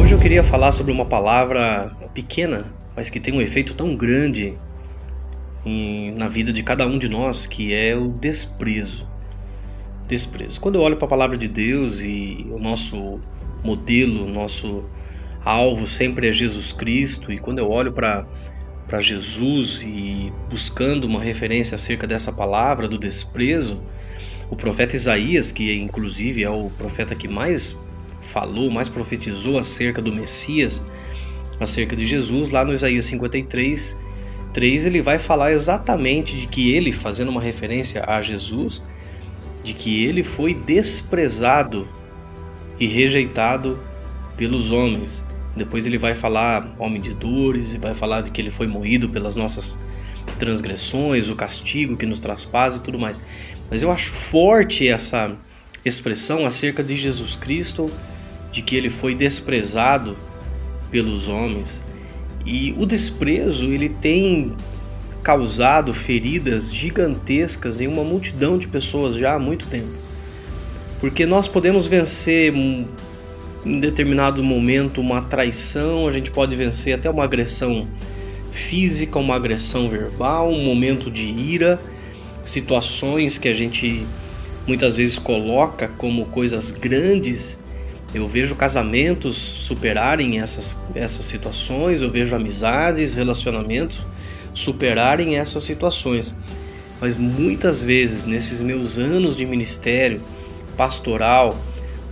Hoje eu queria falar sobre uma palavra pequena, mas que tem um efeito tão grande em, na vida de cada um de nós, que é o desprezo. Desprezo. Quando eu olho para a palavra de Deus e o nosso modelo, nosso alvo sempre é Jesus Cristo, e quando eu olho para para Jesus e buscando uma referência acerca dessa palavra do desprezo, o profeta Isaías, que inclusive é o profeta que mais falou, mais profetizou acerca do Messias, acerca de Jesus, lá no Isaías 53, 3, ele vai falar exatamente de que ele, fazendo uma referência a Jesus, de que ele foi desprezado e rejeitado pelos homens. Depois ele vai falar homem de dores e vai falar de que ele foi moído pelas nossas transgressões, o castigo que nos traz paz e tudo mais. Mas eu acho forte essa expressão acerca de Jesus Cristo, de que ele foi desprezado pelos homens. E o desprezo, ele tem causado feridas gigantescas em uma multidão de pessoas já há muito tempo. Porque nós podemos vencer em determinado momento uma traição, a gente pode vencer até uma agressão física, uma agressão verbal, um momento de ira, situações que a gente muitas vezes coloca como coisas grandes. Eu vejo casamentos superarem essas, essas situações, eu vejo amizades, relacionamentos superarem essas situações. Mas muitas vezes, nesses meus anos de ministério pastoral,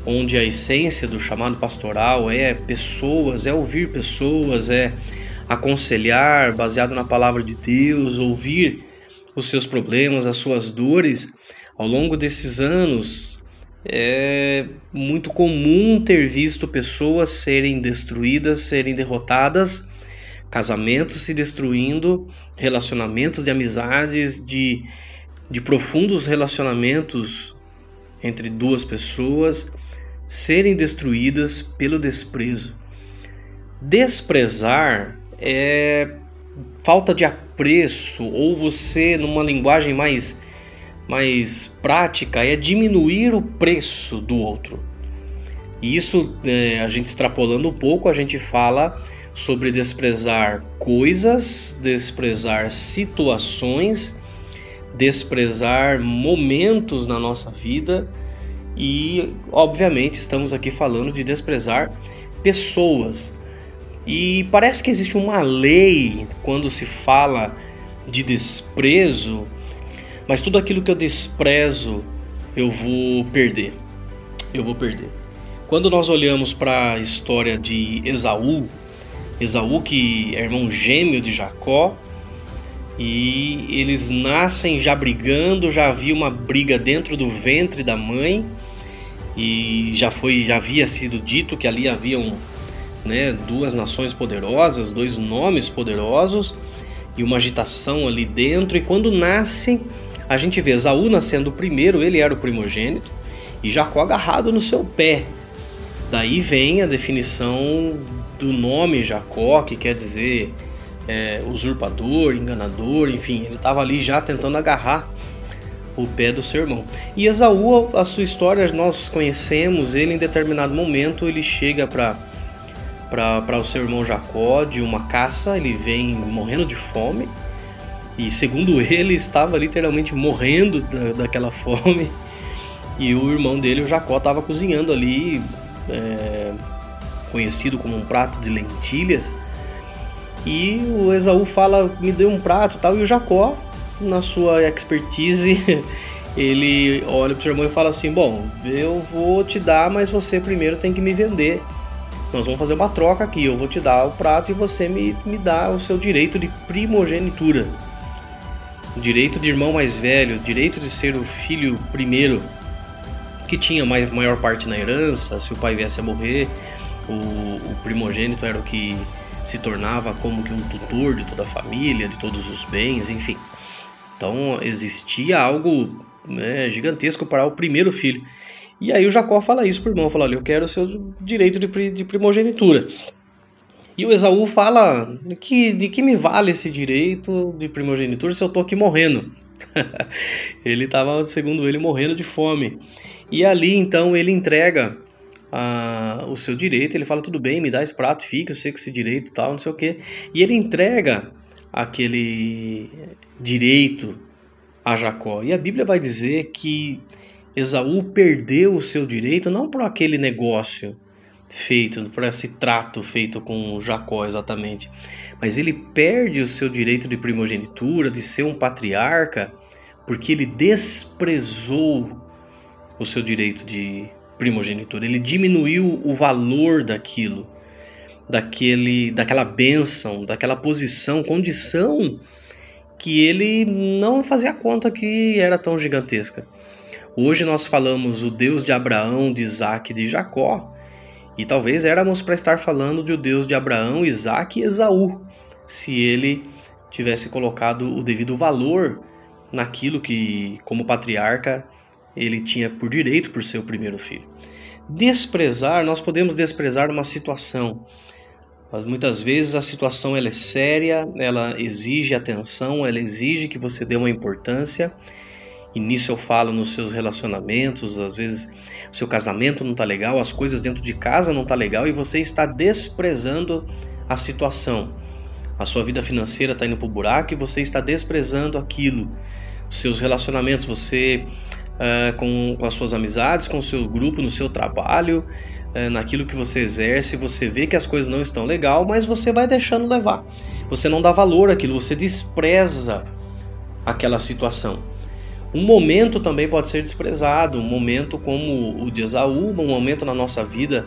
onde a essência do chamado pastoral é pessoas, é ouvir pessoas, é aconselhar baseado na palavra de Deus, ouvir os seus problemas, as suas dores. Ao longo desses anos, é muito comum ter visto pessoas serem destruídas, serem derrotadas, casamentos se destruindo, relacionamentos de amizades, de, de profundos relacionamentos entre duas pessoas serem destruídas pelo desprezo. Desprezar é falta de apreço, ou você, numa linguagem mais, mais prática, é diminuir o preço do outro. E isso, é, a gente extrapolando um pouco, a gente fala sobre desprezar coisas, desprezar situações, desprezar momentos na nossa vida e, obviamente, estamos aqui falando de desprezar pessoas. E parece que existe uma lei quando se fala de desprezo, mas tudo aquilo que eu desprezo eu vou perder. Eu vou perder. Quando nós olhamos para a história de Esaú, Esaú que é irmão gêmeo de Jacó, e eles nascem já brigando, já havia uma briga dentro do ventre da mãe e já foi já havia sido dito que ali haviam né, duas nações poderosas, dois nomes poderosos e uma agitação ali dentro e quando nasce a gente vê Esaú nascendo primeiro, ele era o primogênito e Jacó agarrado no seu pé. Daí vem a definição do nome Jacó, que quer dizer é, usurpador, enganador, enfim, ele estava ali já tentando agarrar o pé do seu irmão. E Esaú, a sua história nós conhecemos, ele em determinado momento ele chega para para o seu irmão Jacó de uma caça, ele vem morrendo de fome e segundo ele estava literalmente morrendo da, daquela fome e o irmão dele, o Jacó, estava cozinhando ali, é, conhecido como um prato de lentilhas e o Esaú fala, me deu um prato tal, e o Jacó, na sua expertise, ele olha pro seu irmão e fala assim: Bom, eu vou te dar, mas você primeiro tem que me vender. Nós vamos fazer uma troca aqui. Eu vou te dar o prato e você me, me dá o seu direito de primogenitura. Direito de irmão mais velho, direito de ser o filho primeiro, que tinha mais, maior parte na herança. Se o pai viesse a morrer, o, o primogênito era o que se tornava como que um tutor de toda a família, de todos os bens, enfim. Então existia algo né, gigantesco para o primeiro filho. E aí o Jacó fala isso para o irmão, fala, olha, eu quero o seu direito de, primogenitura. E o Esaú fala, que, de que me vale esse direito de primogenitura se eu estou aqui morrendo? ele estava, segundo ele, morrendo de fome. E ali então ele entrega a, o seu direito, ele fala: tudo bem, me dá esse prato, fica, eu sei que esse direito tal, não sei o que. E ele entrega aquele direito a Jacó. E a Bíblia vai dizer que Esaú perdeu o seu direito não por aquele negócio feito, por esse trato feito com Jacó exatamente, mas ele perde o seu direito de primogenitura, de ser um patriarca, porque ele desprezou o seu direito de primogenitura, ele diminuiu o valor daquilo, daquele, daquela bênção, daquela posição, condição que ele não fazia conta que era tão gigantesca. Hoje nós falamos o Deus de Abraão, de Isaac e de Jacó, e talvez éramos para estar falando de o Deus de Abraão, Isaac e Esaú, se ele tivesse colocado o devido valor naquilo que, como patriarca, ele tinha por direito por ser o primeiro filho. Desprezar, nós podemos desprezar uma situação, mas muitas vezes a situação ela é séria, ela exige atenção, ela exige que você dê uma importância e nisso eu falo nos seus relacionamentos, às vezes o seu casamento não tá legal, as coisas dentro de casa não tá legal e você está desprezando a situação. A sua vida financeira está indo pro buraco e você está desprezando aquilo. Seus relacionamentos, você uh, com, com as suas amizades, com o seu grupo, no seu trabalho, uh, naquilo que você exerce, você vê que as coisas não estão legal, mas você vai deixando levar. Você não dá valor àquilo, você despreza aquela situação. Um momento também pode ser desprezado, um momento como o de Esaú, um momento na nossa vida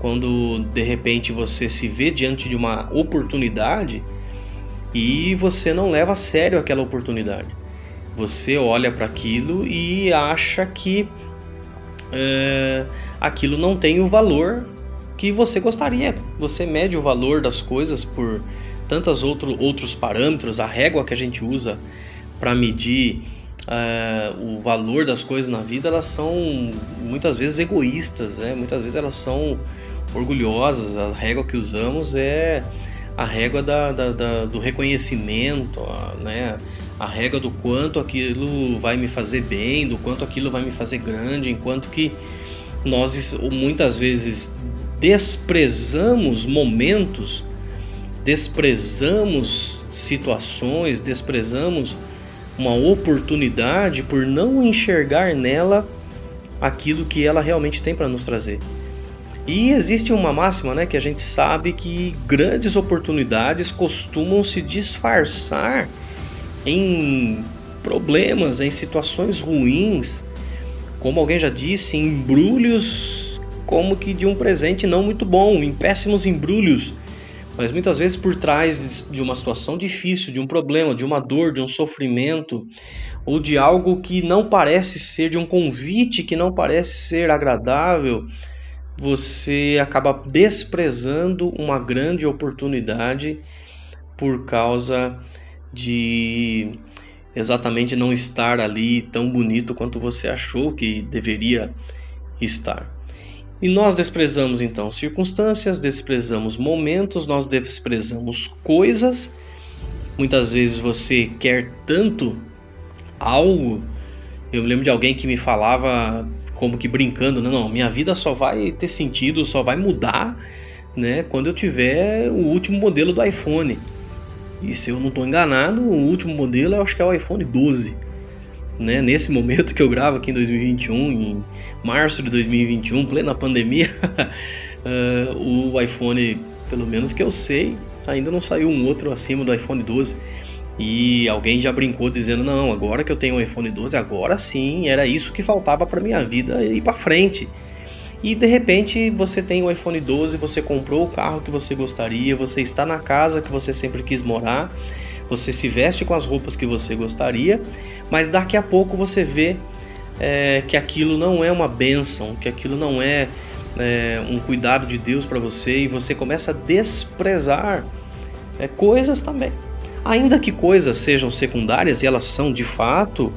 quando de repente você se vê diante de uma oportunidade e você não leva a sério aquela oportunidade. Você olha para aquilo e acha que é, aquilo não tem o valor que você gostaria. Você mede o valor das coisas por tantos outro, outros parâmetros, a régua que a gente usa para medir uh, o valor das coisas na vida, elas são muitas vezes egoístas, né? muitas vezes elas são orgulhosas. A régua que usamos é a régua da, da, da, do reconhecimento, né? A régua do quanto aquilo vai me fazer bem, do quanto aquilo vai me fazer grande, enquanto que nós muitas vezes desprezamos momentos, desprezamos situações, desprezamos uma oportunidade por não enxergar nela aquilo que ela realmente tem para nos trazer. E existe uma máxima, né, que a gente sabe que grandes oportunidades costumam se disfarçar em problemas, em situações ruins, como alguém já disse, em embrulhos como que de um presente não muito bom, em péssimos embrulhos. Mas muitas vezes por trás de uma situação difícil, de um problema, de uma dor, de um sofrimento, ou de algo que não parece ser, de um convite que não parece ser agradável, você acaba desprezando uma grande oportunidade por causa de exatamente não estar ali tão bonito quanto você achou que deveria estar. E nós desprezamos então circunstâncias, desprezamos momentos, nós desprezamos coisas. Muitas vezes você quer tanto algo. Eu me lembro de alguém que me falava como que brincando, não, não, minha vida só vai ter sentido, só vai mudar, né, quando eu tiver o último modelo do iPhone. E se eu não estou enganado, o último modelo eu acho que é o iPhone 12 né, nesse momento que eu gravo aqui em 2021, em março de 2021, plena pandemia, uh, o iPhone, pelo menos que eu sei, ainda não saiu um outro acima do iPhone 12. E alguém já brincou dizendo: "Não, agora que eu tenho um iPhone 12, agora sim, era isso que faltava para minha vida ir para frente". E de repente você tem o iPhone 12, você comprou o carro que você gostaria, você está na casa que você sempre quis morar você se veste com as roupas que você gostaria, mas daqui a pouco você vê é, que aquilo não é uma bênção, que aquilo não é, é um cuidado de Deus para você e você começa a desprezar é, coisas também. Ainda que coisas sejam secundárias, e elas são de fato,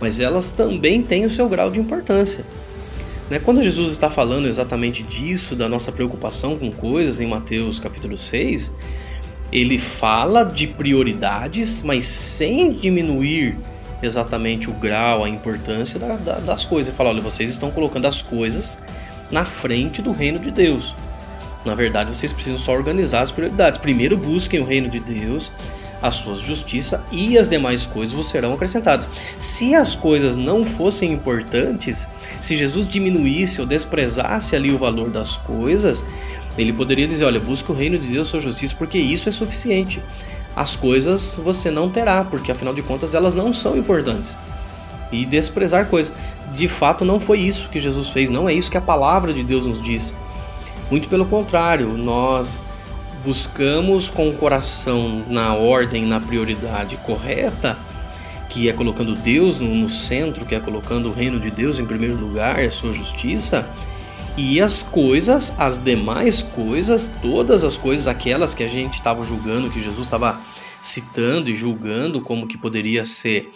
mas elas também têm o seu grau de importância. Né? Quando Jesus está falando exatamente disso, da nossa preocupação com coisas, em Mateus capítulo 6, ele fala de prioridades, mas sem diminuir exatamente o grau, a importância da, da, das coisas. Fala, olha, vocês estão colocando as coisas na frente do reino de Deus. Na verdade, vocês precisam só organizar as prioridades. Primeiro busquem o reino de Deus, a sua justiça e as demais coisas vos serão acrescentadas. Se as coisas não fossem importantes, se Jesus diminuísse ou desprezasse ali o valor das coisas, ele poderia dizer: Olha, busca o reino de Deus, sua justiça, porque isso é suficiente. As coisas você não terá, porque afinal de contas elas não são importantes. E desprezar coisas. De fato, não foi isso que Jesus fez, não é isso que a palavra de Deus nos diz. Muito pelo contrário, nós buscamos com o coração na ordem, na prioridade correta, que é colocando Deus no, centro, que é colocando o reino de Deus em primeiro lugar, a sua justiça, e as coisas, as demais coisas, todas as coisas, aquelas que a gente estava julgando, que Jesus estava citando e julgando como que poderia ser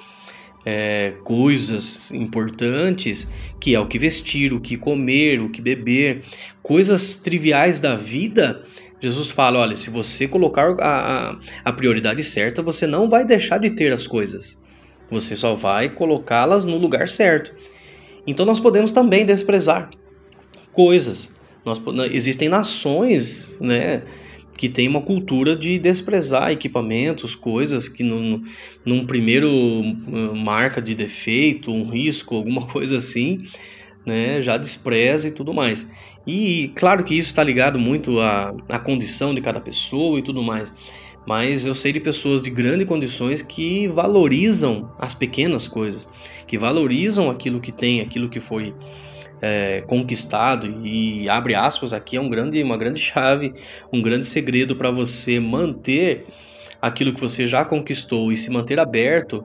é, coisas importantes, que é o que vestir, o que comer, o que beber, coisas triviais da vida. Jesus fala: olha, se você colocar a, a, prioridade certa, você não vai deixar de ter as coisas. Você só vai colocá-las no lugar certo. Então nós podemos também desprezar coisas. Nós, existem nações, né, que tem uma cultura de desprezar equipamentos, coisas que no, num primeiro uh, marca de defeito, um risco, alguma coisa assim, né, já despreza e tudo mais. E claro que isso está ligado muito à, à condição de cada pessoa e tudo mais. Mas eu sei de pessoas de grandes condições que valorizam as pequenas coisas, que valorizam aquilo que tem, aquilo que foi é, conquistado e abre aspas aqui é um grande, uma grande chave, um grande segredo para você manter aquilo que você já conquistou e se manter aberto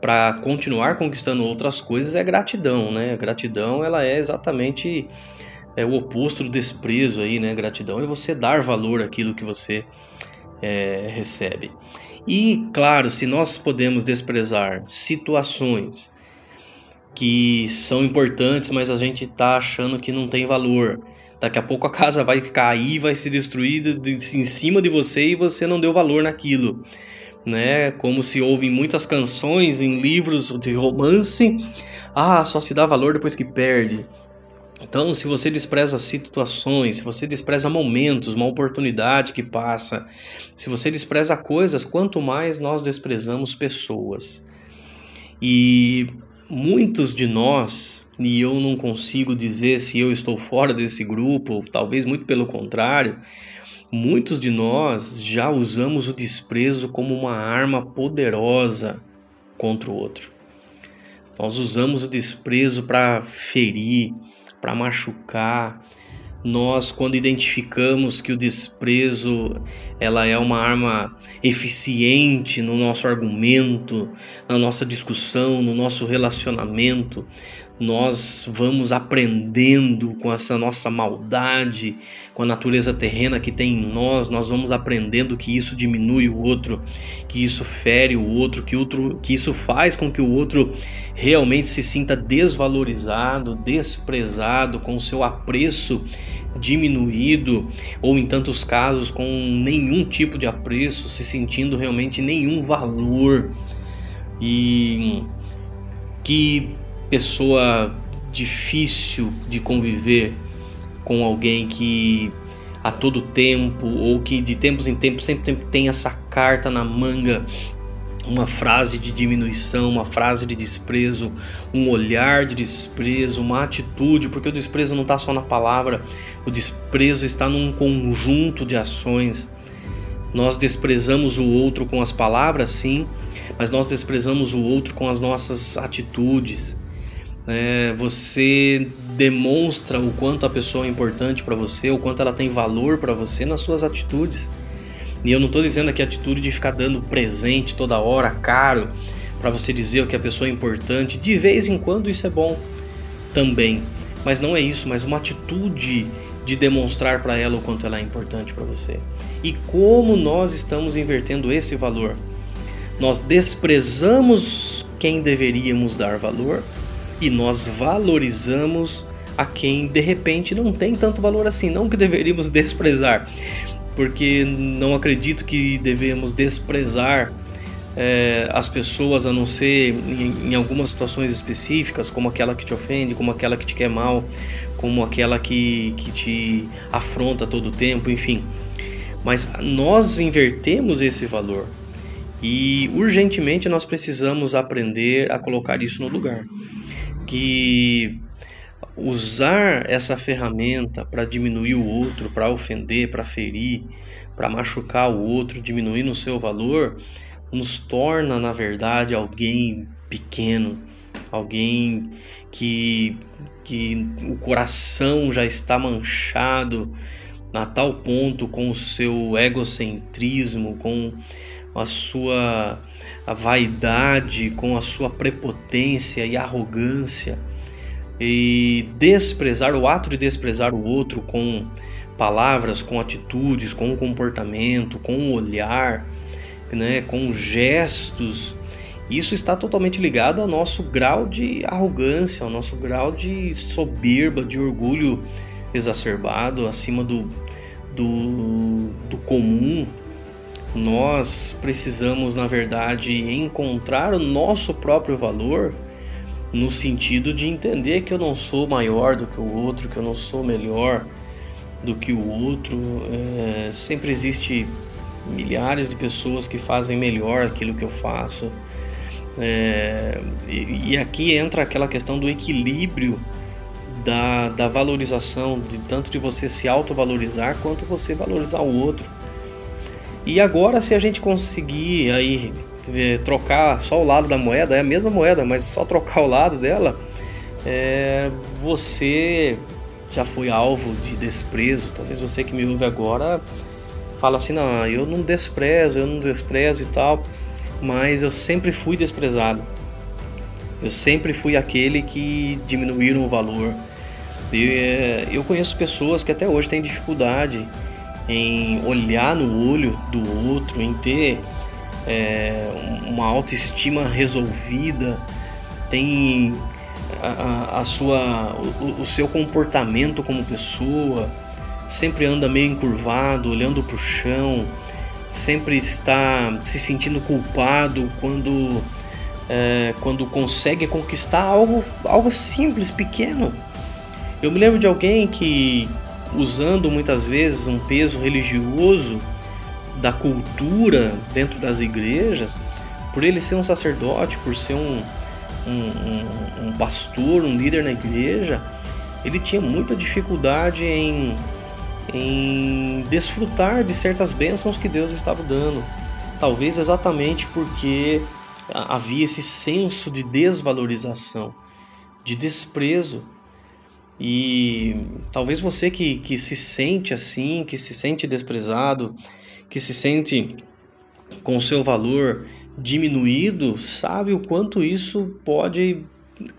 para continuar conquistando outras coisas é gratidão, né? Gratidão ela é exatamente é o oposto do desprezo aí, né? Gratidão é você dar valor àquilo que você é, recebe. E claro, se nós podemos desprezar situações que são importantes, mas a gente tá achando que não tem valor. Daqui a pouco a casa vai cair, vai se destruir em cima de você e você não deu valor naquilo. Né? Como se ouve em muitas canções, em livros de romance, ah, só se dá valor depois que perde. Então, se você despreza situações, se você despreza momentos, uma oportunidade que passa, se você despreza coisas, quanto mais nós desprezamos pessoas. E muitos de nós, e eu não consigo dizer se eu estou fora desse grupo, talvez muito pelo contrário, muitos de nós já usamos o desprezo como uma arma poderosa contra o outro. Nós usamos o desprezo para ferir, para machucar, nós quando identificamos que o desprezo ela é uma arma eficiente no nosso argumento, na nossa discussão, no nosso relacionamento, nós vamos aprendendo com essa nossa maldade, com a natureza terrena que tem em nós, nós vamos aprendendo que isso diminui o outro, que isso fere o outro, que, outro, que isso faz com que o outro realmente se sinta desvalorizado, desprezado, com o seu apreço diminuído, ou em tantos casos com nenhum tipo de apreço, se sentindo realmente nenhum valor. E que pessoa difícil de conviver com alguém que a todo tempo ou que de tempos em tempos sempre tem essa carta na manga, uma frase de diminuição, uma frase de desprezo, um olhar de desprezo, uma atitude, porque o desprezo não está só na palavra, o desprezo está num conjunto de ações. Nós desprezamos o outro com as palavras, sim, mas nós desprezamos o outro com as nossas atitudes é, você demonstra o quanto a pessoa é importante para você, o quanto ela tem valor para você nas suas atitudes. E eu não estou dizendo aqui a atitude de ficar dando presente toda hora, caro, para você dizer o que a pessoa é importante. De vez em quando isso é bom também, mas não é isso, mas uma atitude de demonstrar para ela o quanto ela é importante para você. E como nós estamos invertendo esse valor? Nós desprezamos quem deveríamos dar valor e nós valorizamos a quem de repente não tem tanto valor assim. Não que deveríamos desprezar, porque não acredito que devemos desprezar é, as pessoas a não ser em, em, algumas situações específicas, como aquela que te ofende, como aquela que te quer mal, como aquela que, que te afronta todo o tempo, enfim. Mas nós invertemos esse valor e urgentemente nós precisamos aprender a colocar isso no lugar. Que usar essa ferramenta para diminuir o outro, para ofender, para ferir, para machucar o outro, diminuindo o seu valor, nos torna, na verdade, alguém pequeno, alguém que, que o coração já está manchado a tal ponto com o seu egocentrismo, com a sua a vaidade, com a sua prepotência e arrogância e desprezar o ato de desprezar o outro com palavras, com atitudes, com comportamento, com olhar, né, com gestos. Isso está totalmente ligado ao nosso grau de arrogância, ao nosso grau de soberba, de orgulho exacerbado, acima do, do, do comum. Nós precisamos, na verdade, encontrar o nosso próprio valor no sentido de entender que eu não sou maior do que o outro, que eu não sou melhor do que o outro. É, sempre existe milhares de pessoas que fazem melhor aquilo que eu faço. É, e, e, aqui entra aquela questão do equilíbrio da, da valorização, de tanto de você se autovalorizar quanto você valorizar o outro. E agora, se a gente conseguir aí trocar só o lado da moeda, é a mesma moeda, mas só trocar o lado dela, é, você já foi alvo de desprezo. Talvez você que me ouve agora fala assim, não, eu não desprezo, eu não desprezo e tal, mas eu sempre fui desprezado. Eu sempre fui aquele que diminuíram o valor. É, eu conheço pessoas que até hoje têm dificuldade em olhar no olho do outro, em ter é, uma autoestima resolvida, tem a, a, sua, o, o seu comportamento como pessoa, sempre anda meio encurvado, olhando para o chão, sempre está se sentindo culpado quando, é, quando consegue conquistar algo, algo simples, pequeno. Eu me lembro de alguém que, usando muitas vezes um peso religioso da cultura dentro das igrejas, por ele ser um sacerdote, por ser um, um, um, um pastor, um líder na igreja, ele tinha muita dificuldade em em desfrutar de certas bênçãos que Deus estava dando. Talvez exatamente porque havia esse senso de desvalorização, de desprezo. E talvez você que, que se sente assim, que se sente desprezado, que se sente com o seu valor diminuído, sabe o quanto isso pode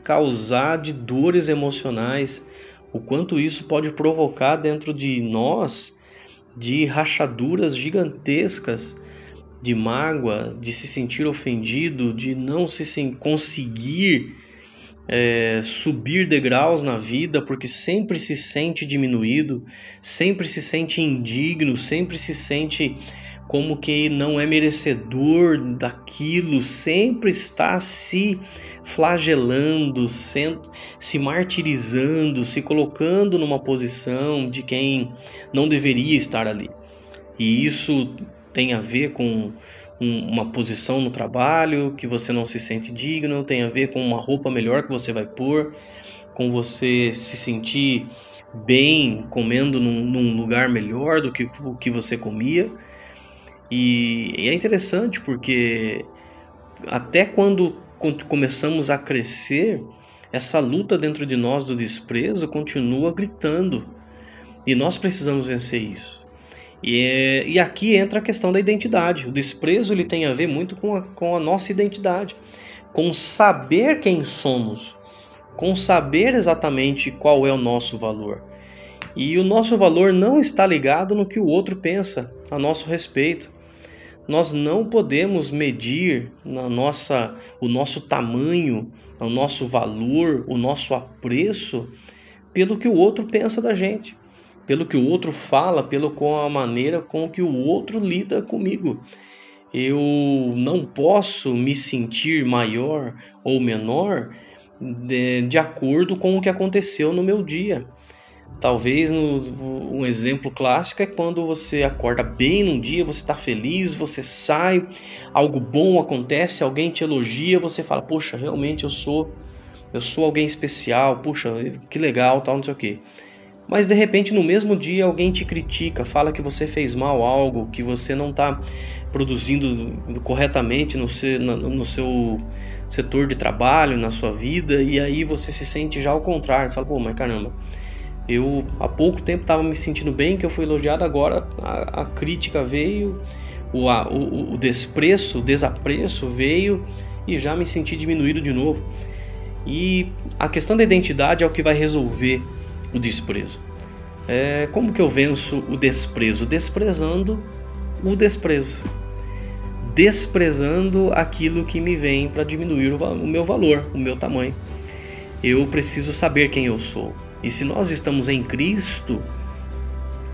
causar de dores emocionais, o quanto isso pode provocar dentro de nós de rachaduras gigantescas de mágoa, de se sentir ofendido, de não se conseguir é, subir degraus na vida porque sempre se sente diminuído, sempre se sente indigno, sempre se sente como que não é merecedor daquilo, sempre está se flagelando, se martirizando, se colocando numa posição de quem não deveria estar ali. E isso tem a ver com uma posição no trabalho que você não se sente digno, tem a ver com uma roupa melhor que você vai pôr, com você se sentir bem comendo num, num lugar melhor do que o que você comia. E, e é interessante porque até quando começamos a crescer, essa luta dentro de nós do desprezo continua gritando. E nós precisamos vencer isso. E, e aqui entra a questão da identidade. O desprezo ele tem a ver muito com a, com a nossa identidade, com saber quem somos, com saber exatamente qual é o nosso valor. E o nosso valor não está ligado no que o outro pensa a nosso respeito nós não podemos medir na nossa, o nosso tamanho, o nosso valor, o nosso apreço pelo que o outro pensa da gente, pelo que o outro fala, pelo com a maneira com que o outro lida comigo. eu não posso me sentir maior ou menor de, de acordo com o que aconteceu no meu dia. Talvez um exemplo clássico é quando você acorda bem num dia, você está feliz, você sai, algo bom acontece, alguém te elogia, você fala, poxa, realmente eu sou eu sou alguém especial, puxa, que legal, tal, não sei o quê. Mas de repente no mesmo dia alguém te critica, fala que você fez mal algo, que você não está produzindo corretamente no seu, no seu setor de trabalho, na sua vida, e aí você se sente já ao contrário, você fala, pô, mas caramba, eu há pouco tempo estava me sentindo bem, que eu fui elogiado, agora a, a crítica veio, o, a, o, o o desapreço veio e já me senti diminuído de novo. E a questão da identidade é o que vai resolver o desprezo. É, como que eu venço o desprezo? Desprezando o desprezo. Desprezando aquilo que me vem para diminuir o, o meu valor, o meu tamanho. Eu preciso saber quem eu sou. E se nós estamos em Cristo,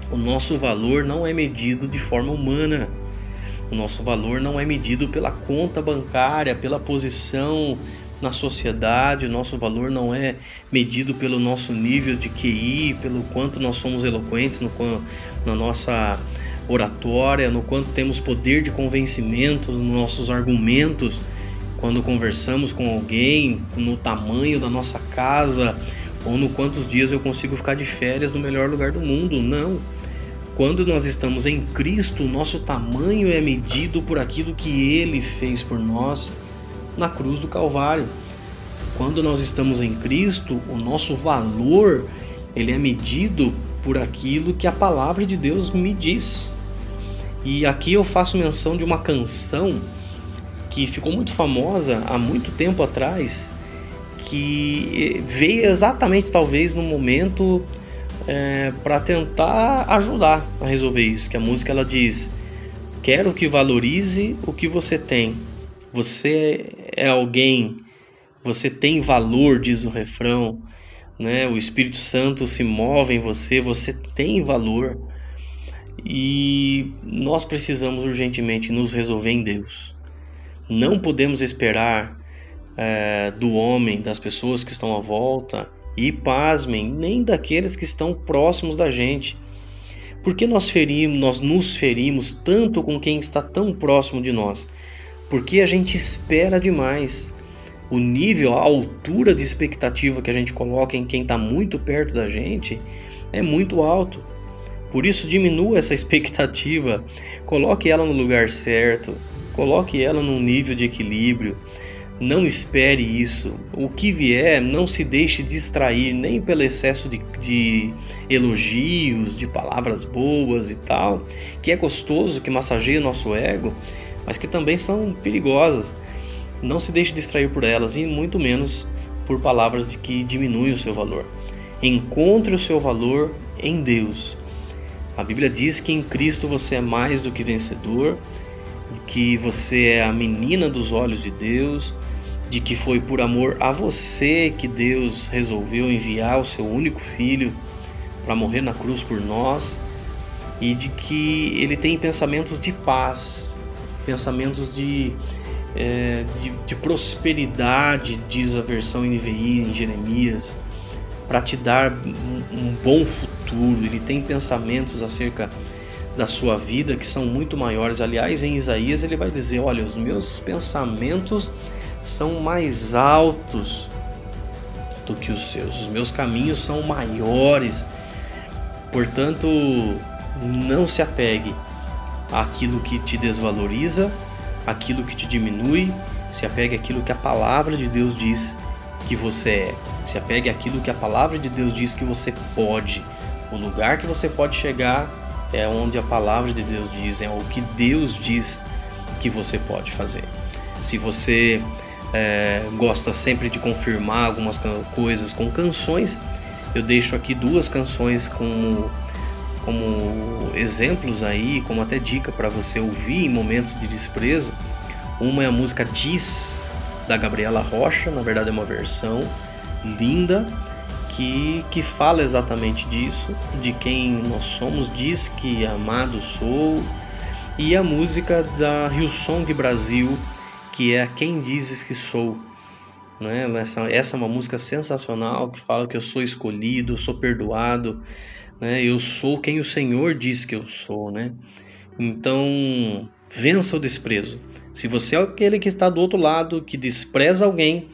o nosso valor não é medido de forma humana. O nosso valor não é medido pela conta bancária, pela posição na sociedade, o nosso valor não é medido pelo nosso nível de QI, pelo quanto nós somos eloquentes no, na nossa oratória, no quanto temos poder de convencimento nos nossos argumentos quando conversamos com alguém, no tamanho da nossa casa ou no quantos dias eu consigo ficar de férias no melhor lugar do mundo. Não. Quando nós estamos em Cristo, nosso tamanho é medido por aquilo que Ele fez por nós na cruz do Calvário. Quando nós estamos em Cristo, o nosso valor ele é medido por aquilo que a palavra de Deus me diz. E aqui eu faço menção de uma canção que ficou muito famosa há muito tempo atrás, que veio exatamente talvez no momento é, para tentar ajudar a resolver isso. Que a música ela diz: quero que valorize o que você tem você é alguém, você tem valor, diz o refrão, né? O Espírito Santo se move em você, você tem valor. E nós precisamos urgentemente nos resolver em Deus. Não podemos esperar é, do homem, das pessoas que estão à volta, e pasmem, nem daqueles que estão próximos da gente. Porque nós ferimos, nós nos ferimos tanto com quem está tão próximo de nós? Porque a gente espera demais. O nível, a altura de expectativa que a gente coloca em quem está muito perto da gente é muito alto. Por isso, diminua essa expectativa, coloque ela no lugar certo, coloque ela num nível de equilíbrio. Não espere isso. O que vier, não se deixe distrair nem pelo excesso de, de, elogios, de palavras boas e tal, que é gostoso, que massageia o nosso ego, mas que também são perigosas. Não se deixe distrair por elas e muito menos por palavras de que diminuem o seu valor. Encontre o seu valor em Deus. A Bíblia diz que em Cristo você é mais do que vencedor, que você é a menina dos olhos de Deus, de que foi por amor a você que Deus resolveu enviar o seu único filho para morrer na cruz por nós e de que ele tem pensamentos de paz, pensamentos de, é, de, de, prosperidade, diz a versão NVI em Jeremias, para te dar um, um bom futuro. Ele tem pensamentos acerca da sua vida que são muito maiores. Aliás, em Isaías ele vai dizer: Olha, os meus pensamentos são mais altos do que os seus, os meus caminhos são maiores. Portanto, não se apegue aquilo que te desvaloriza, aquilo que te diminui, se apegue àquilo que a palavra de Deus diz que você é. Se apegue àquilo que a palavra de Deus diz que você pode. O lugar que você pode chegar é onde a palavra de Deus diz, é o que Deus diz que você pode fazer. Se você é, gosta sempre de confirmar algumas coisas com canções, eu deixo aqui duas canções como como exemplos aí, como até dica para você ouvir em momentos de desprezo. Uma é a música Diz da Gabriela Rocha, na verdade é uma versão linda que, que fala exatamente disso, de quem nós somos, diz que amado sou, e a música da Hillsong Brasil, que é Quem Dizes Que Sou. Né? Essa, essa é uma música sensacional que fala que eu sou escolhido, eu sou perdoado, né? eu sou quem o Senhor diz que eu sou. Né? Então, vença o desprezo. Se você é aquele que está do outro lado, que despreza alguém,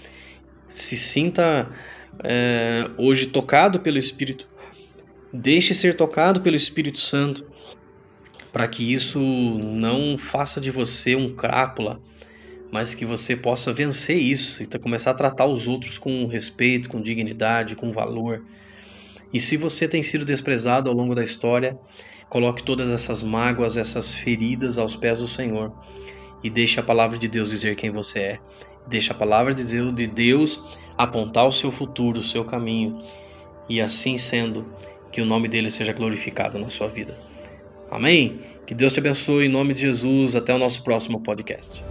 se sinta é, hoje tocado pelo Espírito, deixe ser tocado pelo Espírito Santo, para que isso não faça de você um crápula, mas que você possa vencer isso e começar a tratar os outros com respeito, com dignidade, com valor. E se você tem sido desprezado ao longo da história, coloque todas essas mágoas, essas feridas aos pés do Senhor e deixe a palavra de Deus dizer quem você é. Deixe a palavra de Deus apontar o seu futuro, o seu caminho, e assim sendo, que o nome dele seja glorificado na sua vida. Amém? Que Deus te abençoe em nome de Jesus. Até o nosso próximo podcast.